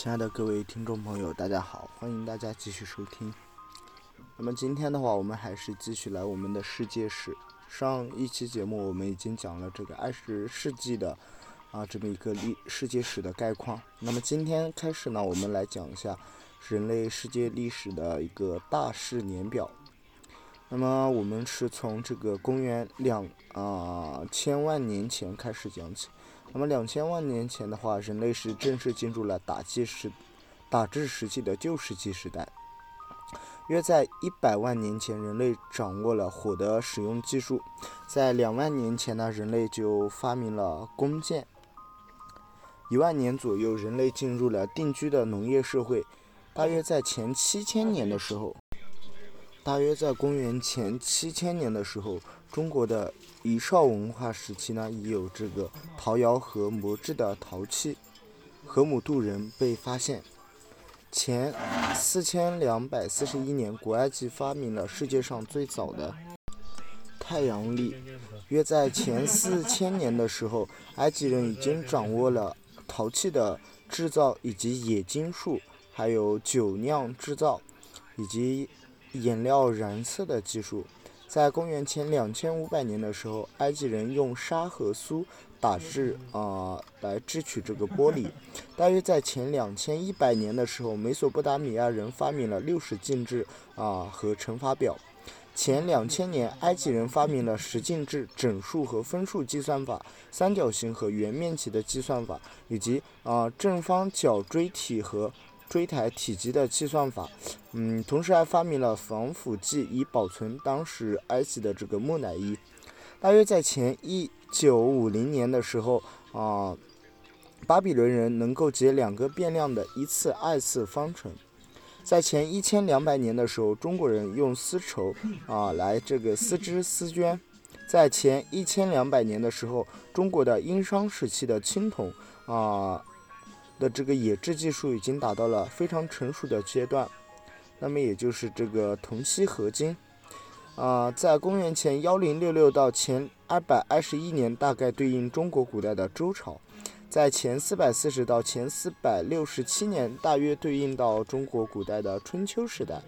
亲爱的各位听众朋友，大家好，欢迎大家继续收听。那么今天的话，我们还是继续来我们的世界史。上一期节目我们已经讲了这个二十世纪的啊这么一个历世界史的概况。那么今天开始呢，我们来讲一下人类世界历史的一个大事年表。那么我们是从这个公元两啊千万年前开始讲起。那么两千万年前的话，人类是正式进入了打击时、打制时期的旧石器时代。约在一百万年前，人类掌握了火的使用技术。在两万年前呢，人类就发明了弓箭。一万年左右，人类进入了定居的农业社会。大约在前七千年的时候，大约在公元前七千年的时候。中国的遗少文化时期呢，已有这个陶窑和磨制的陶器。河姆渡人被发现。前四千两百四十一年，古埃及发明了世界上最早的太阳历。约在前四千年的时候，埃及人已经掌握了陶器的制造以及冶金术，还有酒酿制造以及颜料染色的技术。在公元前两千五百年的时候，埃及人用沙和苏打制啊来制取这个玻璃。大约在前两千一百年的时候，美索不达米亚人发明了六十进制啊和乘法表。前两千年，埃及人发明了十进制、整数和分数计算法、三角形和圆面积的计算法，以及啊正方角锥体和。锥台体积的计算法，嗯，同时还发明了防腐剂，以保存当时埃及的这个木乃伊。大约在前一九五零年的时候，啊，巴比伦人能够解两个变量的一次、二次方程。在前一千两百年的时候，中国人用丝绸啊来这个丝织丝绢。在前一千两百年的时候，中国的殷商时期的青铜啊。的这个冶制技术已经达到了非常成熟的阶段，那么也就是这个铜锡合金，啊，在公元前幺零六六到前二百二十一年，大概对应中国古代的周朝；在前四百四十到前四百六十七年，大约对应到中国古代的春秋时代；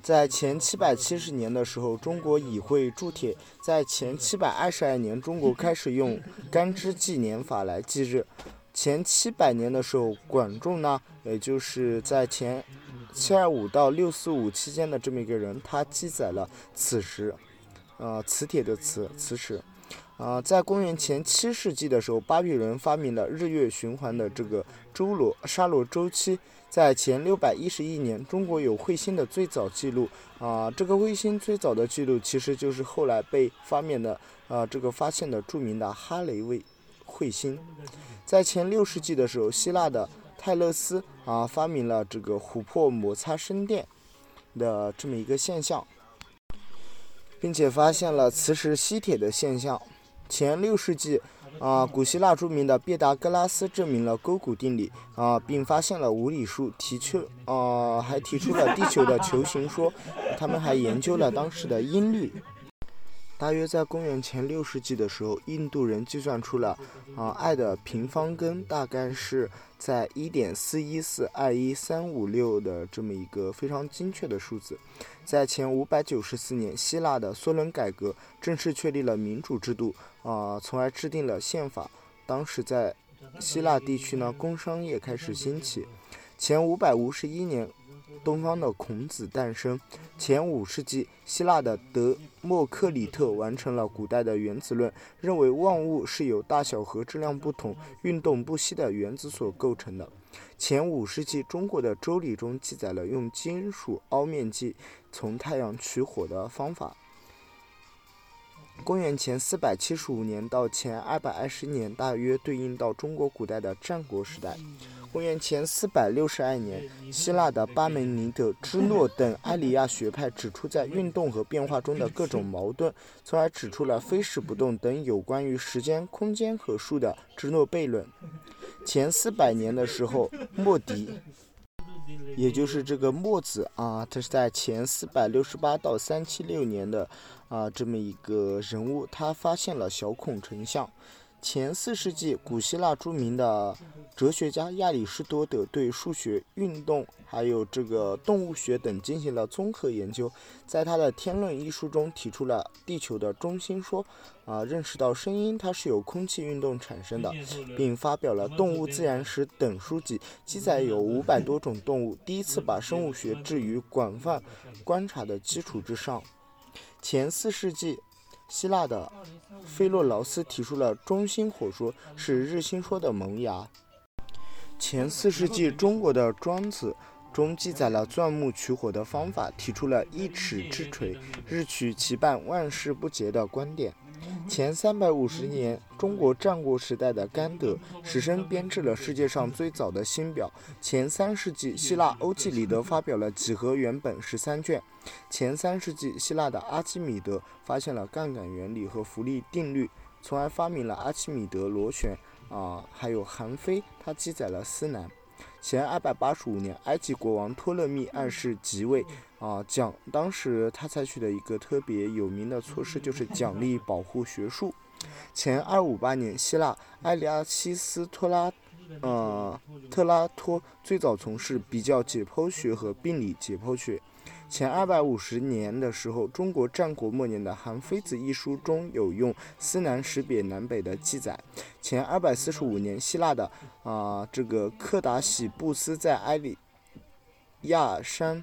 在前七百七十年的时候，中国已会铸铁；在前七百二十二年，中国开始用干支纪年法来记日。前七百年的时候，管仲呢，也就是在前七二五到六四五期间的这么一个人，他记载了此时，呃，磁铁的磁，磁石。啊，在公元前七世纪的时候，巴比伦发明了日月循环的这个周罗沙罗周期。在前六百一十一年，中国有彗星的最早记录。啊，这个彗星最早的记录其实就是后来被发明的，啊，这个发现的著名的哈雷卫彗星。在前六世纪的时候，希腊的泰勒斯啊发明了这个琥珀摩擦生电的这么一个现象，并且发现了磁石吸铁的现象。前六世纪啊，古希腊著名的毕达哥拉斯证明了勾股定理啊，并发现了无理数，提出啊还提出了地球的球形说。他们还研究了当时的音律。大约在公元前六世纪的时候，印度人计算出了，啊，爱的平方根大概是在一点四一四二一三五六的这么一个非常精确的数字。在前五百九十四年，希腊的梭伦改革正式确立了民主制度，啊，从而制定了宪法。当时在希腊地区呢，工商业开始兴起。前五百五十一年。东方的孔子诞生。前五世纪，希腊的德谟克里特完成了古代的原子论，认为万物是由大小和质量不同、运动不息的原子所构成的。前五世纪，中国的周礼中记载了用金属凹面剂从太阳取火的方法。公元前四百七十五年到前二百二十年，大约对应到中国古代的战国时代。公元前四百六十二年，希腊的巴门尼德、芝诺等埃里亚学派指出在运动和变化中的各种矛盾，从而指出了非时不动等有关于时间、空间和数的芝诺悖论。前四百年的时候，莫迪，也就是这个墨子啊，他是在前四百六十八到三七六年的啊这么一个人物，他发现了小孔成像。前四世纪，古希腊著名的哲学家亚里士多德对数学、运动还有这个动物学等进行了综合研究，在他的《天论》一书中提出了地球的中心说，啊，认识到声音它是由空气运动产生的，并发表了《动物自然史》等书籍，记载有五百多种动物，第一次把生物学置于广泛观察的基础之上。前四世纪。希腊的菲洛劳斯提出了中心火说，是日心说的萌芽。前四世纪，中国的《庄子》中记载了钻木取火的方法，提出了一尺之锤，日取其半，万事不竭的观点。前三百五十年，中国战国时代的甘德史生编制了世界上最早的新表。前三世纪，希腊欧几里得发表了几何原本十三卷。前三世纪，希腊的阿基米德发现了杠杆原理和浮力定律，从而发明了阿基米德螺旋。啊，还有韩非，他记载了司南。前二百八十五年，埃及国王托勒密二世即位。啊，奖当时他采取的一个特别有名的措施就是奖励保护学术。前二五八年，希腊埃利阿西斯托拉，呃，特拉托最早从事比较解剖学和病理解剖学。前二百五十年的时候，中国战国末年的《韩非子》一书中有用司南识别南北的记载。前二百四十五年，希腊的啊这个克达喜布斯在埃里亚山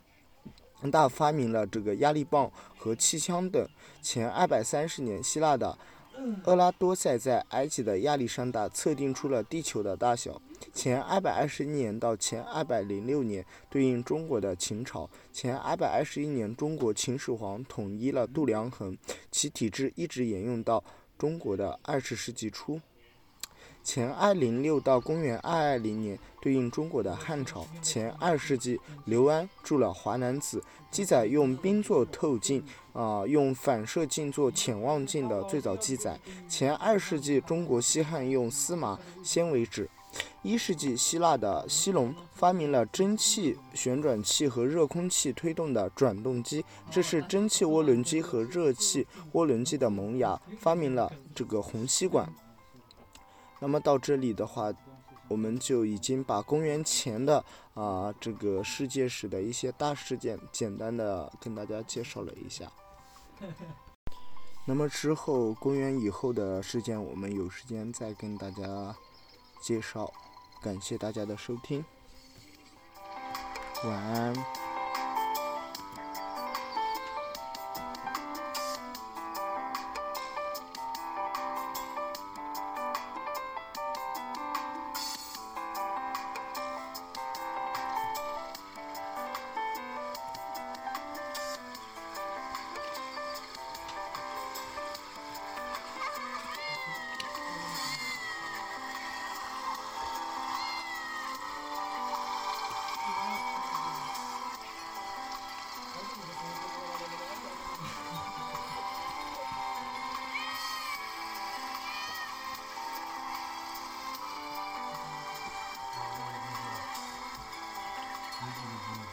大发明了这个压力棒和气枪等。前二百三十年，希腊的厄拉多塞在埃及的亚历山大测定出了地球的大小。前二百二十一年到前二百零六年，对应中国的秦朝。前二百二十一年，中国秦始皇统一了度量衡，其体制一直沿用到中国的二十世纪初。前二零六到公元二二零年，对应中国的汉朝。前二世纪，刘安著了《华南子》，记载用冰做透镜，啊，用反射镜做潜望镜的最早记载。前二世纪，中国西汉用丝麻纤维纸。一世纪，希腊的希龙发明了蒸汽旋转器和热空气推动的转动机，这是蒸汽涡轮机和热气涡轮机的萌芽。发明了这个虹吸管。那么到这里的话，我们就已经把公元前的啊这个世界史的一些大事件简单的跟大家介绍了一下。那么之后公元以后的事件，我们有时间再跟大家。介绍，感谢大家的收听，晚安。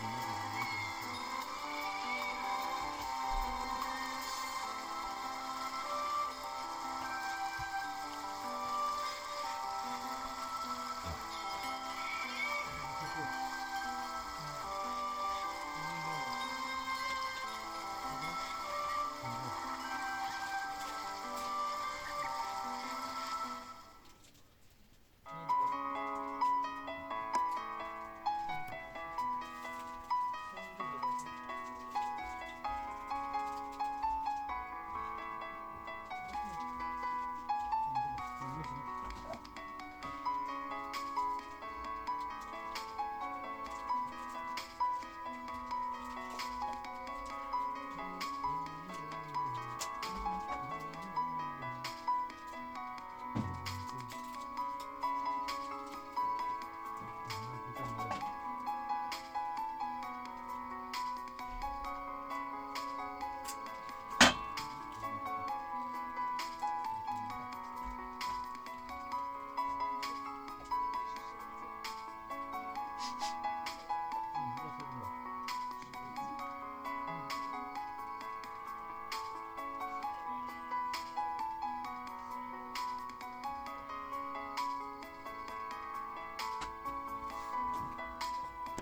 Mm-hmm.